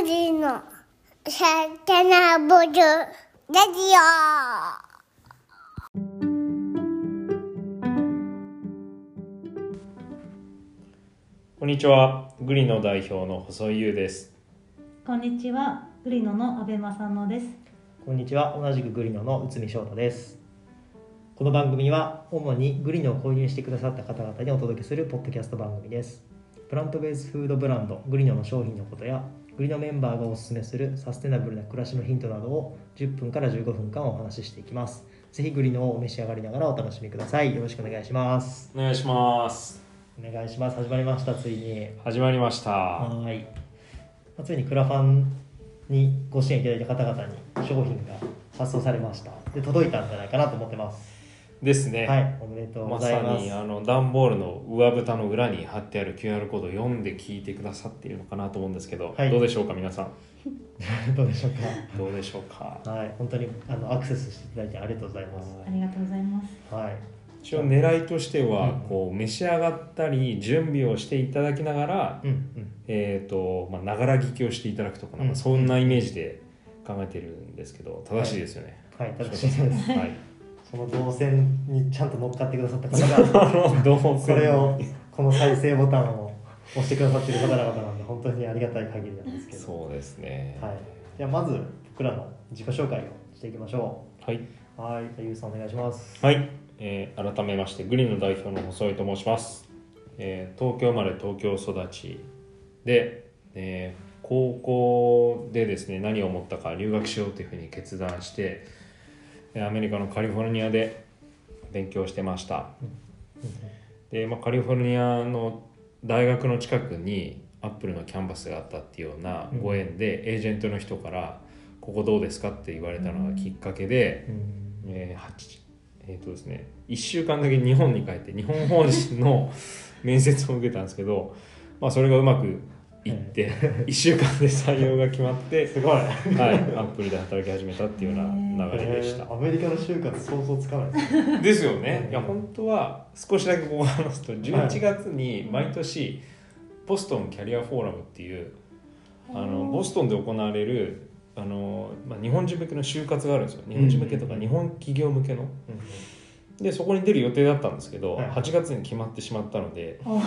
グリのサタナボルラジオ。こんにちは、グリノ代表の細井優です。こんにちは、グリノの阿部正野です。こんにちは。同じくグリノの内海翔太です。この番組は主にグリノを購入してくださった方々にお届けするポッドキャスト番組です。プラントベースフードブランドグリノの商品のことやグリノメンバーがおすすめするサステナブルな暮らしのヒントなどを10分から15分間お話ししていきます。ぜひグリノをお召し上がりながらお楽しみください。よろしくお願いします。お願いします。お願いします。始まりましたついに。始まりました。はい。まあついにクラファンにご支援いただいた方々に商品が発送されました。で届いたんじゃないかなと思ってますですね。はいおめでとうごまさざいます、にあの段ボールの上蓋の裏に貼ってある QR コードを読んで聞いてくださっているのかなと思うんですけど、はいどうでしょうか皆さん？どうでしょうどうでしょうか？かはい本当にあのアクセスしていただいてありがとうございますありがとうございます。はい一応狙いとしては、うんこう召し上がったり準備をしていただきながら、うんうんえっ、とまあながら聞きをしていただくとかなんかうんそんなイメージで考えてるんですけど正しいですよね。はい正しいですはい。その動線にちゃんと乗っかってくださった方が これをこの再生ボタンを押してくださってる方々なんで本当にありがたい限りなんですけど。そうですね。はい。じゃあまず僕らの自己紹介をしていきましょはい。うはい。じゃあゆうさんお願いします。はい、えー改めましてグリーンの代表の細井と申します、えー東京生まれ東京育ちで、えー高校でですね何を思ったか留学しようというふうに決断してえーアメリカのカリフォルニアで勉強してました。で、まあ、カリフォルニアの大学の近くにアップルのキャンバスがあったっていうようなご縁で、エージェントの人から「ここどうですか?」って言われたのがきっかけで、うん。えー八えーとですね、1週間だけ日本に帰って日本法人の面接を受けたんですけど、まあ、それがうまくいって。1週間で採用が決まって、すごい。はい、アップルで働き始めたっていうような流れでした。えー。アメリカの就活想像つかない。ですね。ですよね。いや本当は少しだけここ話すと11月に毎年ボストンキャリアフォーラムっていうあのボストンで行われるあの、まあ、日本人向けの就活があるんですよ。日本人向けとかうん。日本企業向けの。でそこに出る予定だったんですけど、はい。8月に決まってしまったので お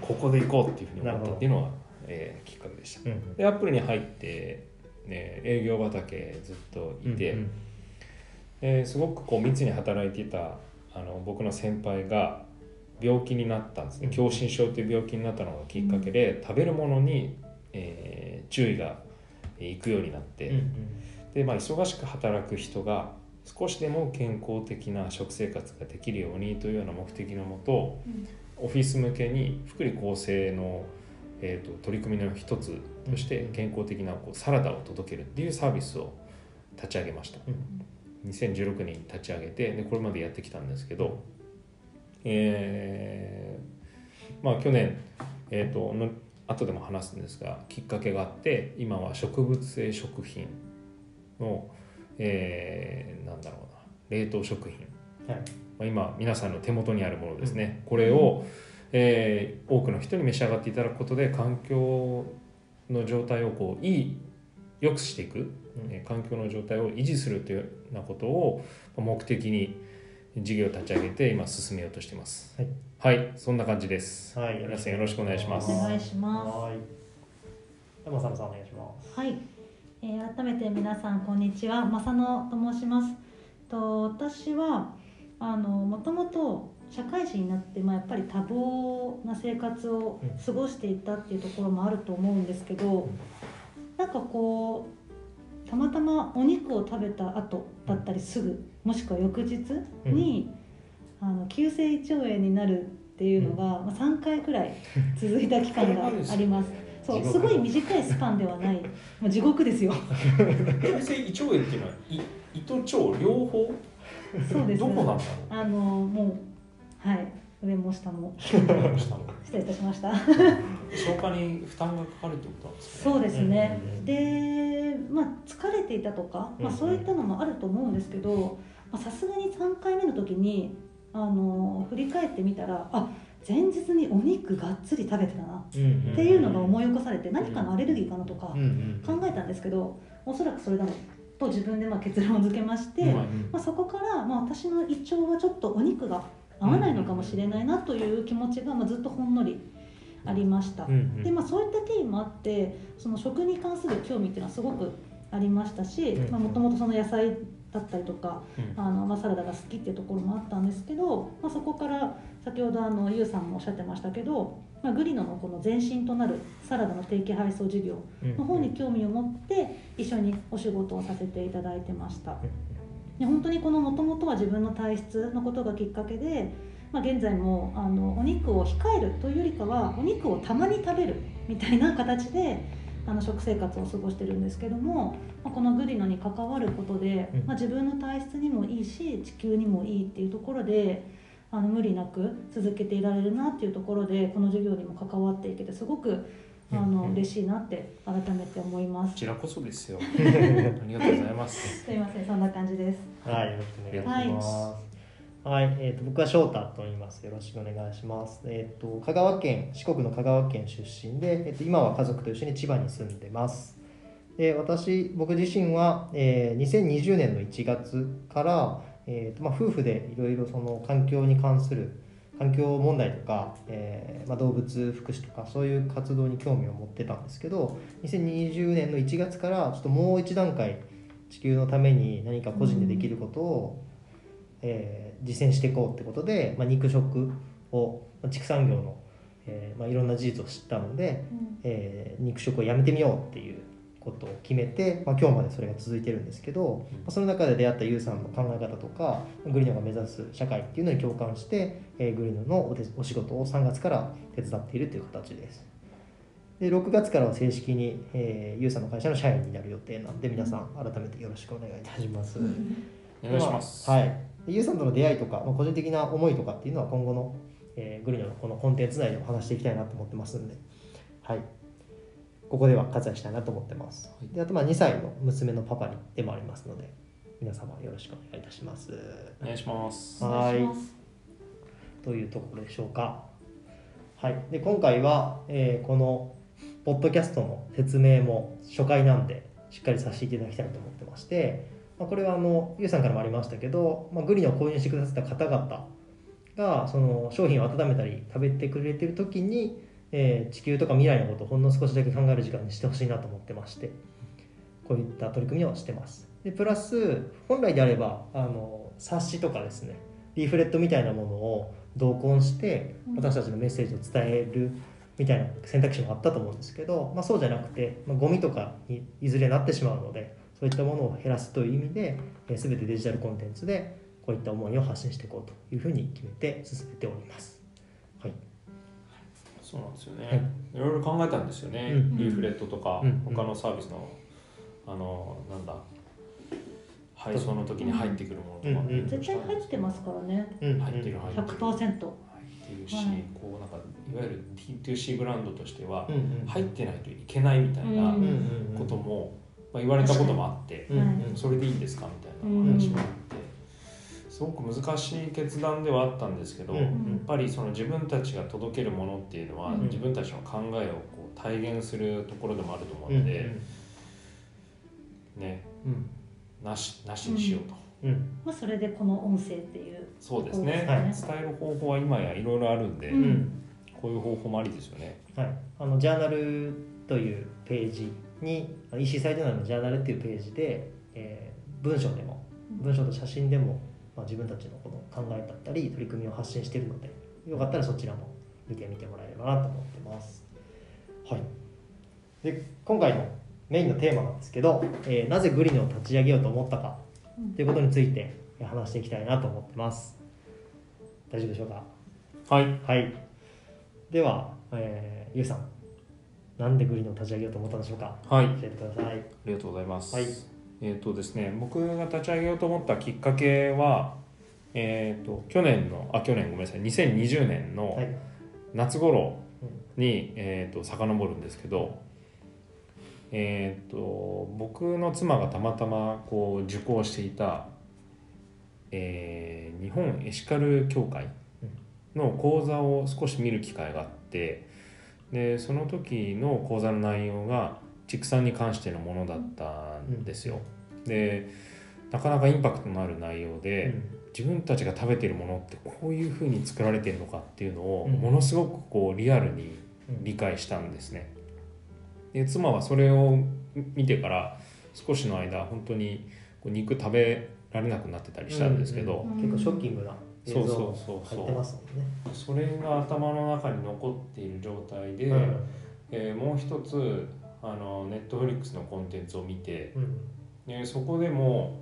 ここで行こうっていうふうに思ったっていうのは、えーきっかけでした。うんでアップルに入って、ね、営業畑ずっといて、うんえーすごくこう密に働いていたあの僕の先輩が病気になったんですね。うん。狭心症という病気になったのがきっかけで、食べるものに、えー注意がえーいくようになって、うんで、まあ、忙しく働く人が少しでも健康的な食生活ができるようにというような目的のもと、オフィス向けに福利厚生の、えー、と取り組みの一つとして健康的なこうサラダを届けるっていうサービスを立ち上げました。うん。2016年に立ち上げてでこれまでやってきたんですけど、えーまあ去年、えー、との後でも話すんですがきっかけがあって今は植物性食品の、えーなんだろうな冷凍食品、はい。まあ、今皆さんの手元にあるものですね、これを、えー多くの人に召し上がっていただくことで環境の状態をこういい良くしていくうん。えー環境の状態を維持するというようなことを目的に事業を立ち上げて今進めようとしています。はい、はい、そんな感じです。はい皆さんよろしくお願いします。お願いします。はい。山さんさんお願いします。はい、えー改めて皆さんこんにちは、正野と申します。と私はあのもともと社会人になって、まあ、やっぱり多忙な生活を過ごしていたっていうところもあると思うんですけど、なんかこうたまたまお肉を食べた後だったりすぐもしくは翌日に、あの急性胃腸炎になるっていうのが、まあ、3回くらい続いた期間が あります。そうすごい短いスパンではない、もう地獄ですよ。急性胃腸炎っていうのは胃胃と腸両方？そうです。どこなんだろあのもうはい。上も下もう失礼いたしました。消化に負担がかかるってことなんですかね。そうですね。うんうんうん。で、まあ疲れていたとか、まあそういったのもあると思うんですけど、まあさすがに3回目の時にあの振り返ってみたら、あ前日にお肉がっつり食べてたなっていうのが思い起こされて何かのアレルギーかなとか考えたんですけどおそらくそれだろうと自分でまあ結論付けまして、うん。まあ、そこからまあ私の胃腸はちょっとお肉が合わないのかもしれないなという気持ちがまあずっとほんのりありました。うんうん。でまあ、そういった経緯もあってその食に関する興味っていうのはすごくありましたしうん。もともとその野菜だったりとかうん。あの、まあ、サラダが好きっていうところもあったんですけど、まあ、そこから先ほどあのゆうさんもおっしゃってましたけど、まあ、グリノのこの前身となるサラダの定期配送事業の方に興味を持って一緒にお仕事をさせていただいてました。で本当にこのもともとは自分の体質のことがきっかけで、まあ、現在もあのお肉を控えるというよりかはお肉をたまに食べるみたいな形であの食生活を過ごしてるんですけども、まあ、このグリノに関わることで、うん。まあ、自分の体質にもいいし地球にもいいっていうところであの無理なく続けていられるなっていうところでこの授業にも関わっていけてすごくあのうん嬉しいなって改めて思います。こちらこそですよ ありがとうございますすいませんそんな感じです。はい、よろしくお願いします。はい、えっ、と僕は翔太と言います。よろしくお願いします。えっ、と香川県四国の香川県出身で、えっ、と今は家族と一緒に千葉に住んでます。で、私僕自身は、えー2020年の1月からえーとまあ夫婦でいろいろその環境に関する環境問題とか、えーまあ、動物福祉とかそういう活動に興味を持ってたんですけど2020年の1月からちょっともう一段階地球のために何か個人でできることを、えー実践していこうってことで、まあ、肉食をまあ畜産業の、えーまあ、いろんな事実を知ったので、えー肉食をやめてみようっていうことを決めて、まあ、今日までそれが続いてるんですけど、まあその中で出会ったユウさんの考え方とかグリノが目指す社会っていうのに共感して、えーグリノのお手お仕事を3月から手伝っているという形です。で6月からは正式に、えー、ユウさんの会社の社員になる予定なんで皆さん改めてよろしくお願いいたします。お願いします、はい。でユウさんとの出会いとか、まあ、個人的な思いとかっていうのは今後の、えーグリノのこのコンテンツ内でも話していきたいなと思ってますんで、はい。ここでは割愛したいなと思ってます。であとまあ2歳の娘のパパにでもありますので、皆様よろしくお願いいたします。お願いしますお願い。というところでしょうか。はい。で今回は、えーこのポッドキャストの説明も初回なんでしっかりさせていただきたいと思ってまして、まあ、これはあのゆうさんからもありましたけど、まあ、グリノを購入してくださった方々がその商品を温めたり食べてくれてる時に、えー地球とか未来のことをほんの少しだけ考える時間にしてほしいなと思ってましてこういった取り組みをしてますでプラス本来であればあの冊子とかですねリーフレットみたいなものを同梱してうん私たちのメッセージを伝えるみたいな選択肢もあったと思うんですけど、まあ、そうじゃなくて、まあ、ゴミとかにいずれなってしまうのでそういったものを減らすという意味で、えー全てデジタルコンテンツでこういった思いを発信していこうというふうに決めて進めております。はい、そうなんですよね、はい。い、ろいろ考えたんですよね、うん。リーフレットとか、うん。他のサービスのあのなんだ配送の時に入ってくるものとか、うんうん絶対入ってますからね。うん。入ってる入ってる。100%。入ってるし、はい。こうなんかいわゆる T2C ブランドとしてはうんうん入ってないといけないみたいなうんうんうんことも、まあ、言われたこともあって、うんうんそれでいいんですかみたいな話もあって、すごく難しい決断ではあったんですけど、うん。やっぱりその自分たちが届けるものっていうのは、うん。自分たちの考えをこう体現するところでもあると思ううん。ので、ね。うん。なしなしにしようと、うん。まあそれでこの音声っていう。そうですね、はい伝える方法は今やいろいろあるんで、うん。うんこういう方法もありですよね。はい、あのジャーナルというページに EC サイト内のジャーナルっていうページで、えー文章でも文章と写真でも、まあ、自分たちのこの考えだったり取り組みを発信しているのでよかったらそちらも見てみてもらえればなと思ってます。はい、で今回のメインのテーマなんですけど、えーなぜグリノを立ち上げようと思ったかうんということについてえー話していきたいなと思ってます。大丈夫でしょうか？はいはい。では、えーゆうさん、なんでグリーンを立ち上げようと思ったんでしょうか？はい教えてください。ありがとうございます。はいえっ、とですね、僕が立ち上げようと思ったきっかけは、えっ、と去年のあ去年ごめんなさい、2020年のはい。夏頃に、えっ、と遡るんですけど、えっ、と僕の妻がたまたまこう受講していた、えー日本エシカル協会の講座を少し見る機会があってでその時の講座の内容が畜産に関してのものだったんですよ。でなかなかインパクトのある内容で、自分たちが食べてるものってこういうふうに作られてるのかっていうのをうん。ものすごくこうリアルに理解したんですね。で妻はそれを見てから少しの間本当にこう肉食べられなくなってたりしたんですけど、うん結構ショッキングな映像そうそうそう。入ってそうますもんね。それが頭の中に残っている状態で、うん。えーもう一つあのネットフリックスのコンテンツを見てうん。でそこでも、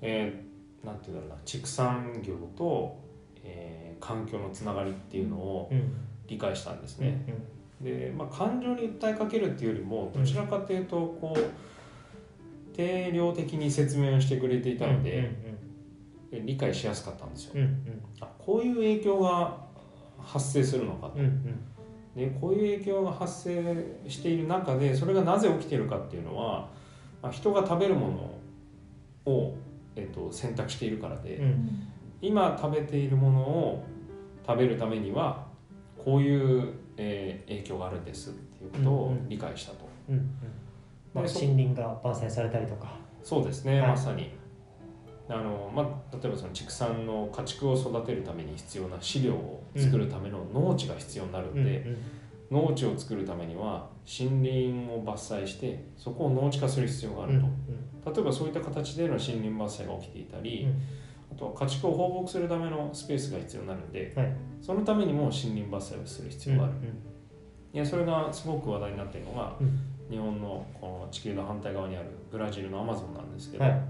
えーなんていうんだろうな畜産業と、えー環境のつながりっていうのをうん。理解したんですうんね。で、まあ、感情に訴えかけるっていうよりもどちらかというとこう定量的に説明をしてくれていたので、理解しやすかったんですよ。うんうん。あこういう影響が発生するのかと。うんうんでこういう影響が発生している中でそれがなぜ起きているかっていうのは、まあ、人が食べるものを、えっと選択しているからで、うん。うん今食べているものを食べるためにはこういう、えー影響があるんですっていうことを理解したと、うんうん。森林が伐採されたりとか。そうですね、はい。まさに。あの、まあ、例えばその畜産の家畜を育てるために必要な飼料を作るための農地が必要になるんで、農地を作るためには森林を伐採してそこを農地化する必要があると、例えばそういった形での森林伐採が起きていたり、あとは家畜を放牧するためのスペースが必要になるんではい。そのためにも森林伐採をする必要がある、いやそれがすごく話題になっているのがうん。日本のこの地球の反対側にあるブラジルのアマゾンなんですけど、はい。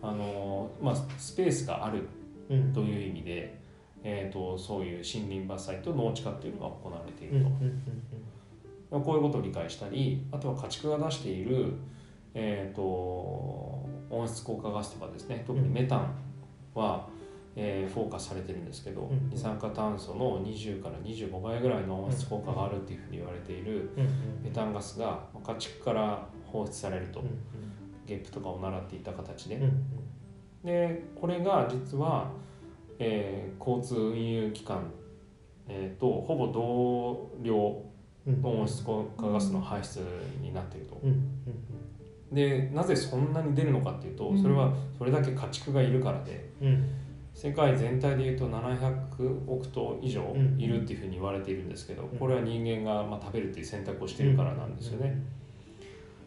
あのまあ、スペースがあるうん。という意味で、えー、とそういう森林伐採と農地化っていうのが行われていうんるうんと、こういうことを理解したりあとは家畜が出している、えー、と温室効果ガスとかですね特にメタンは、えーフォーカスされてるんですけど、うん。二酸化炭素の20から25倍ぐらいの温室効果があるっていうふうに言われているうん。うん。メタンガスがまあ家畜から放出されると、うん。ゲップとかを習っていた形で、うん。うん。でこれが実は、えー交通運輸機関、えーとほぼ同量うんの温室効果ガスの排出になっていると。でなぜそんなに出るのかっていうとうん。それはそれだけ家畜がいるからでうん。世界全体でいうと700億頭以上うん。いるっていうふうに言われているんですけどん。これは人間がまあ食べるっていう選択をしているからなんですよね。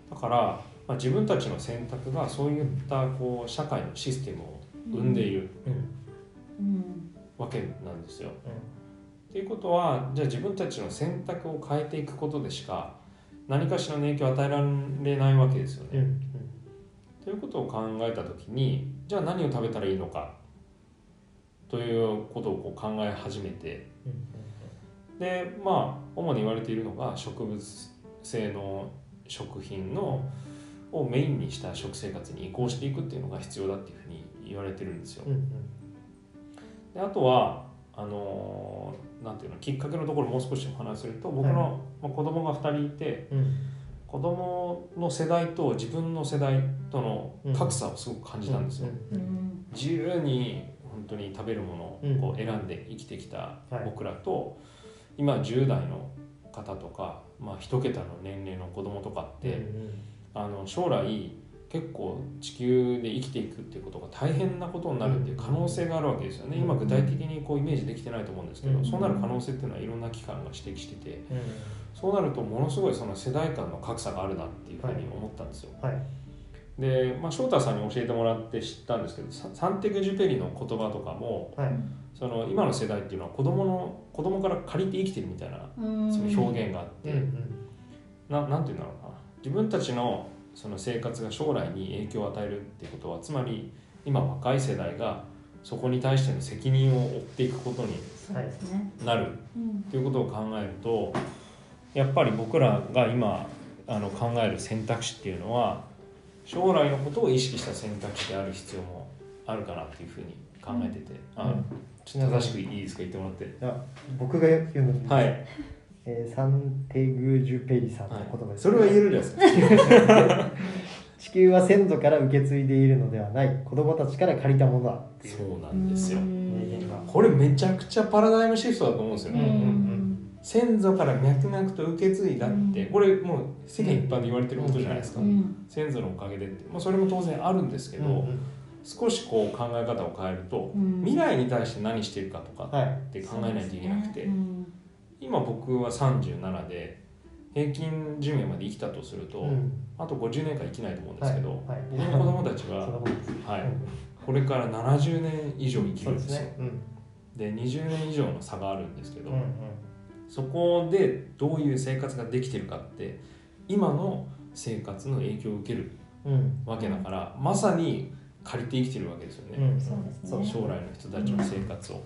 だから、まあ、自分たちの選択がそういったこう社会のシステムを生んでいる。うん。うんわけなんですよ。っていうことはじゃあ自分たちの選択を変えていくことでしか何かしらの影響を与えられないわけですよね。うんうんということを考えた時にじゃあ何を食べたらいいのかということをこう考え始めてでまあ主に言われているのが植物性の食品のをメインにした食生活に移行していくっていうのが必要だっていうふうに言われてるんですよ。うんうんであとはあのーなんていうのきっかけのところもう少しお話しすると僕の、まあ、子供が2人いてうん。子供の世代と自分の世代との格差をすごく感じたんですよ。うん。うん。うん自由に本当に食べるものをこう選んで生きてきたはい。僕らと、今10代の方とか、まあ、1桁の年齢の子供とかって、うん。あの将来結構地球で生きていくっていうことが大変なことになるっていう可能性があるわけですよね、うん。今具体的にこうイメージできてないと思うんですけど、うん。そうなる可能性っていうのはいろんな機関が指摘しててうん。そうなるとものすごいその世代間の格差があるなっていうふうに思ったんですよ。はい。で、まあ、翔太さんに教えてもらって知ったんですけどササンテグジュペリの言葉とかもはい。その今の世代っていうのは子供の子供から借りて生きてるみたいなうん。その表現があって、うんうん。ななんていうんだろうな。自分たちのその生活が将来に影響を与えるっていうことはつまり今若い世代がそこに対しての責任を負っていくことになるうんということを考えるとやっぱり僕らが今あの考える選択肢っていうのは将来のことを意識した選択肢である必要もあるかなっていうふうに考えてて、あうん。ちょっと正しくいいですか？言ってもらって。いや僕が言うのに、はい、えーサンテグジュペリさんのはい言葉です、それは言えるじゃないですか。地球は先祖から受け継いでいるのではない。子供たちから借りたものだっていう。そうなんですよ。これめちゃくちゃパラダイムシフトだと思うんですよ。うんね、ん先祖から脈々と受け継いだって、うん。これもう世間一般で言われてることじゃないですか、うん。先祖のおかげでって、まあ、それも当然あるんですけど、うんうん。少しこう考え方を変えると、うん。未来に対して何してるかとかはいって考えないといけなくて、うん今僕は37で平均寿命まで生きたとすると、うん。あと50年間生きないと思うんですけど、はい。はい。僕の子供たちは、はい。うん。これから70年以上生きるんですよ。ですね。うん。で20年以上の差があるんですけど、うんうん。そこでどういう生活ができてるかって今の生活の影響を受けるうん。わけだからまさに借りて生きてるわけですよね、うん。そうですね。将来の人たちの生活を。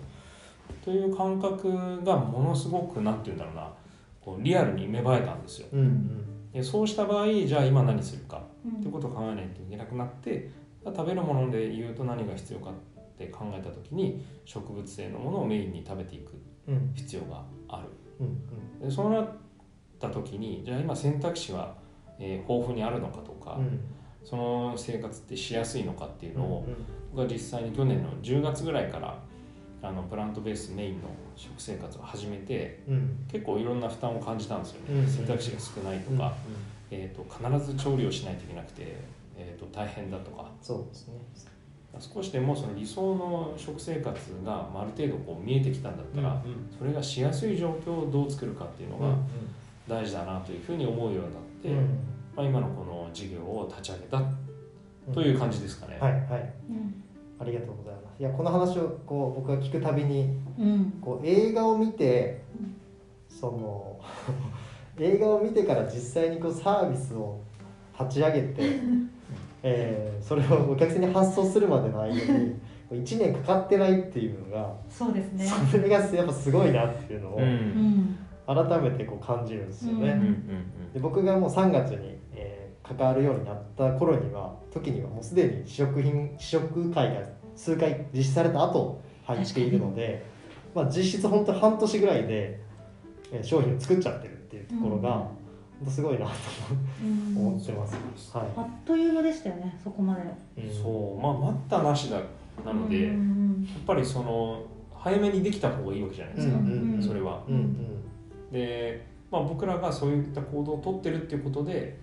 という感覚がものすごくなんて言うんだろうな。こうリアルに芽生えたんですよ。うんうん。でそうした場合じゃあ今何するか。うん。っていうことを考えないといけなくなって食べるもので言うと何が必要かって考えた時に植物性のものをメインに食べていくうん。必要がある。うんでそうなった時にじゃあ今選択肢は、えー豊富にあるのかとか、うん。その生活ってしやすいのかっていうのを、うん僕は実際に去年の10月ぐらいからあのプラントベースメインの食生活を始めてうん。結構いろんな負担を感じたんですよね、うん選択肢が少ないとうんか、えー、と必ず調理をしないといけなくて、えー、と大変だとか。そうですね。少しでもその理想の食生活がまあある程度こう見えてきたんだったら、それがしやすい状況をどう作るかっていうのが大事だなというふうに思うようになって、まあ、今のこの事業を立ち上げたという感じですかね。はいはい。うんありがとうございます。いやこの話をこう僕が聞くたびにうん。こう映画を見てうんその 映画を見てから実際にこうサービスを立ち上げて、えーそれをお客さんに発送するまでの間に1年かかってないっていうのがそうですね。それがやっぱすごいなっていうのを改めてこう感じるんですよね。うん。うんうんで僕がもう3月に、えー関わるようになった頃には時にはもうすでに試食品試食会が数回実施された後入っているので、まあ、実質本当半年ぐらいで、えー商品を作っちゃってるっていうところが、うん。本当すごいなとうん。思ってます。はあっという間でしたよねそこまで。い、うん。そうまあ待ったなしだなので、うやっんぱりその早めにできた方がいいわけじゃないですか、うんうんうん。それは。うんうんで、まあ、僕らがそういった行動をとってるっていうことで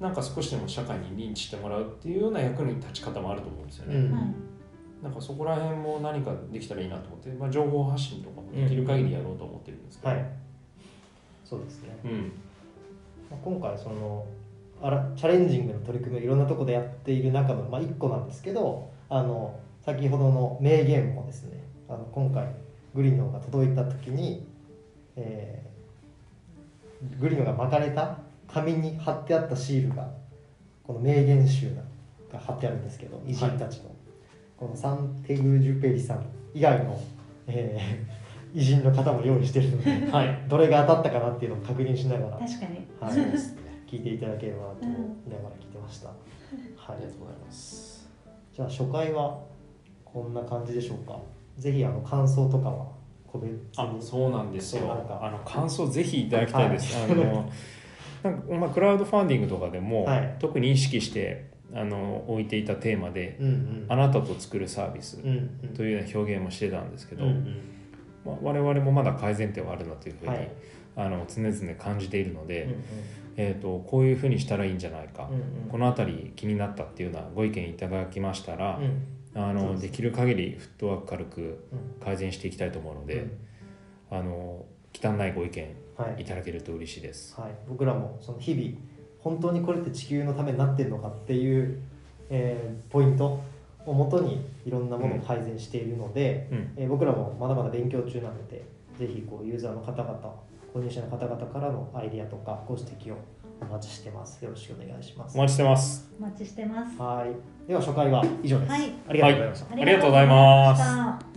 なんか少しでも社会に認知してもらうっていうような役に立ち方もあると思うんですよね。うん。はい。なんかそこら辺も何かできたらいいなと思って、まあ、情報発信とかもできる限りやろうと思ってるんですけど、はい。そうですね、うん。まあ今回そのあらチャレンジングの取り組みをいろんなところでやっている中の、まあ、1個なんですけどあの先ほどの名言もですねあの今回グリノが届いた時に、えーグリノが巻かれた紙に貼ってあったシールがこの名言集が貼ってあるんですけど偉人たちの、このサンテグジュペリさん以外の、えー偉人の方も用意してるのではい。どれが当たったかなっていうのを確認しながら確かに。はい、そうですね聞いていただければなとうん思いながら聞いてました。はい。ありがとうございます。じゃあ初回はこんな感じでしょうか。ぜひあの感想とかは個別に。あそうなんですよ。そうなんか。あの感想ぜひいただきたいです、はい。あのなんか、まあ、クラウドファンディングとかでも、はい。特に意識してあの置いていたテーマでうんうん。あなたと作るサービスうんうん。というような表現もしてたんですけど、うんうん。まあ、我々もまだ改善点はあるなというふうに、はい。あの常々感じているので、うんえー、とこういうふうにしたらいいんじゃないか、うんうん。この辺り気になったっていうようなご意見いただきましたら、うん。あのできる限りフットワーク軽くうん。改善していきたいと思うので、うん。あの汚いご意見はい。いただけると嬉しいです。はい。僕らもその日々本当にこれって地球のためになってるのかっていう、えーポイントをもとにいろんなものを改善しているので。うん。えー僕らもまだまだ勉強中なのでぜひこうユーザーの方々購入者の方々からのアイディアとかご指摘をお待ちしてます。よろしくお願いします。お待ちしてます。お待ちしてます。はい。では初回は以上です、はい。ありがとうございました、ありがとうございます。ありがとうございました